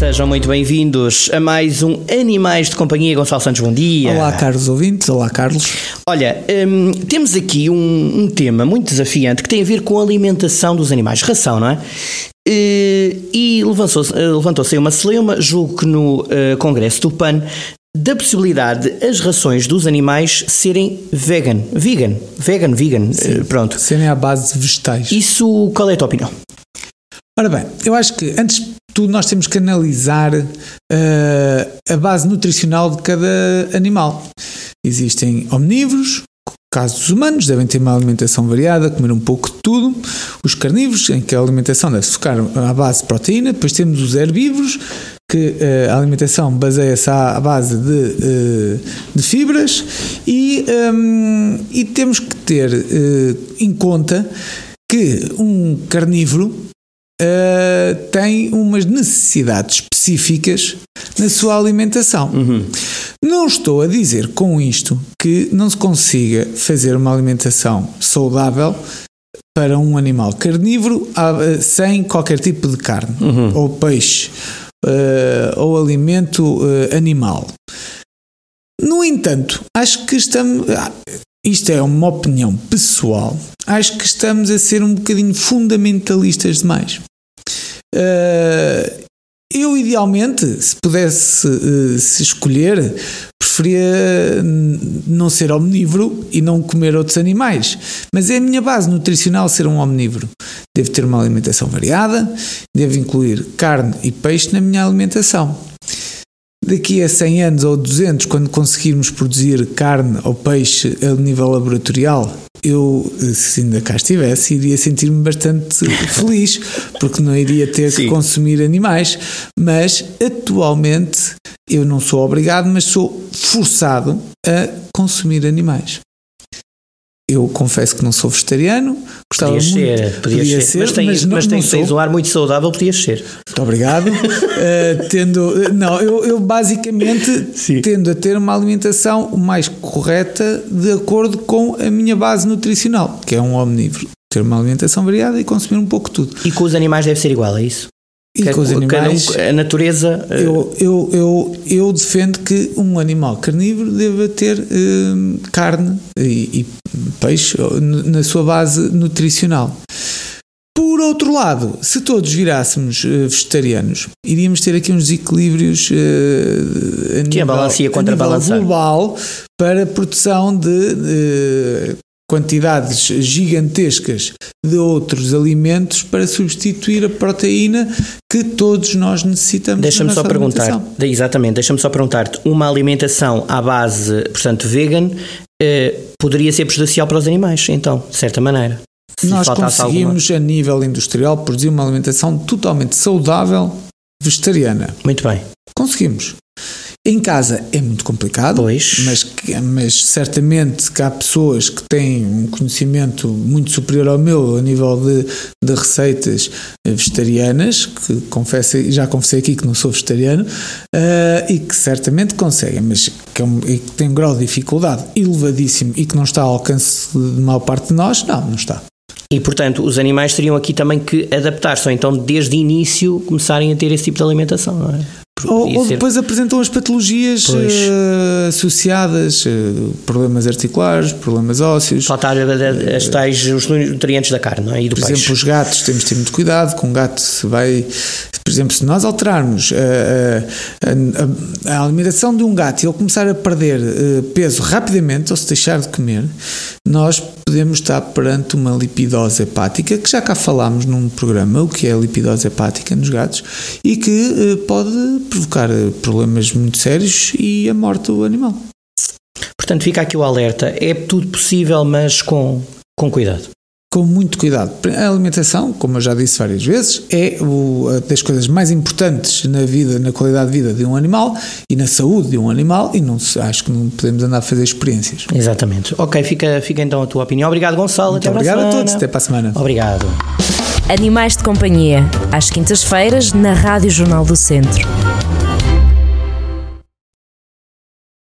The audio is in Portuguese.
Sejam muito bem-vindos a mais um Animais de Companhia. Gonçalo Santos, bom dia. Olá, caros ouvintes. Olá, Carlos. Olha, hum, temos aqui um, um, tema muito desafiante que tem a ver com a alimentação dos animais, ração, não é? Uh, e levantou-se levantou aí uma celeuma, julgo que no uh, Congresso do PAN, da possibilidade de as rações dos animais serem vegan, vegan, vegan, vegan, Sim, uh, pronto. Serem à base de vegetais. Isso, qual é a tua opinião? Ora bem, eu acho que antes de tudo nós temos que analisar uh, a base nutricional de cada animal. Existem omnívoros, caso dos humanos, devem ter uma alimentação variada, comer um pouco de tudo. Os carnívoros, em que a alimentação deve ficar à base de proteína. Depois temos os herbívoros, que uh, a alimentação baseia-se à base de, uh, de fibras. E, um, e, temos que ter em conta que um carnívoro uh, tem umas necessidades específicas na sua alimentação. Uhum. Não estou a dizer com isto que não se consiga fazer uma alimentação saudável para um animal carnívoro uh, sem qualquer tipo de carne uhum. ou peixe uh, ou alimento animal. No entanto, acho que estamos. Isto é uma opinião pessoal. Acho que estamos a ser um bocadinho fundamentalistas demais. Uh, eu, idealmente, se pudesse uh, se escolher, preferia não ser omnívoro e não comer outros animais. Mas é a minha base nutricional ser um omnívoro. Devo ter uma alimentação variada, devo incluir carne e peixe na minha alimentação. Daqui a 100 anos ou 200, quando conseguirmos produzir carne ou peixe a nível laboratorial, eu, se ainda cá estivesse, iria sentir-me bastante feliz, porque não iria ter Sim. que consumir animais. Mas atualmente eu não sou obrigado, mas sou forçado a consumir animais. Eu confesso que não sou vegetariano. Gostava podias muito, ser, podias podia ser, ser, mas, tens, mas, não, mas tens, tens um ar muito saudável, podias ser. Muito obrigado. uh, tendo, não, eu, eu basicamente Sim. tendo a ter uma alimentação mais correta de acordo com a minha base nutricional, que é um omnívoro. Ter uma alimentação variada e consumir um pouco de tudo. E com os animais deve ser igual, é isso? E com os animais. a natureza. Eh, eu, eu, eu, eu defendo que um animal carnívoro deva ter uh, carne e, e, peixe na sua base nutricional. Por outro lado, se todos virássemos uh, vegetarianos, iríamos ter aqui uns desequilíbrios uh, a que nível, a nível global para a produção de quantidades gigantescas de outros alimentos para substituir a proteína que todos nós necessitamos. Deixa-me só perguntar, exatamente, deixa-me só perguntar-te, uma alimentação à base, portanto, vegan, eh, poderia ser prejudicial para os animais, então, de certa maneira. Nós conseguimos, alguma... a nível industrial, produzir uma alimentação totalmente saudável vegetariana. Muito bem. Conseguimos. Em casa é muito complicado, pois. Mas, mas certamente que há pessoas que têm um conhecimento muito superior ao meu a nível de, de receitas vegetarianas, que confesso, já confessei aqui que não sou vegetariano, uh, e que certamente conseguem, mas que, é um, que tem um grau de dificuldade elevadíssimo e que não está ao alcance de maior parte de nós, não, não está. E, portanto, os animais teriam aqui também que adaptar-se, ou então, desde o início, começarem a ter esse tipo de alimentação, não é? Ou, ou, depois apresentam as patologias uh, associadas, uh, problemas articulares, problemas ósseos. Faltar as tais, os nutrientes da carne não é? e do Por peixe. exemplo, os gatos, temos de ter muito cuidado com um gato se vai. Por exemplo, se nós alterarmos a, a, a, alimentação de um gato e ele começar a perder peso rapidamente, ou se deixar de comer, nós podemos estar perante uma lipidose hepática, que já cá falámos num programa, o que é a lipidose hepática nos gatos, e que pode provocar eh, problemas muito sérios e a morte do animal. Portanto, fica aqui o alerta: é tudo possível, mas com, com cuidado. Com muito cuidado. A alimentação, como eu já disse várias vezes, é o, das coisas mais importantes na vida, na qualidade de vida de um animal e na saúde de um animal, e não acho que não podemos andar a fazer experiências. Exatamente. Ok, fica, fica então a tua opinião. Obrigado, Gonçalo. Muito até obrigado a todos. Até para a semana. Obrigado. Animais de Companhia, às quintas-feiras, na Rádio Jornal do Centro.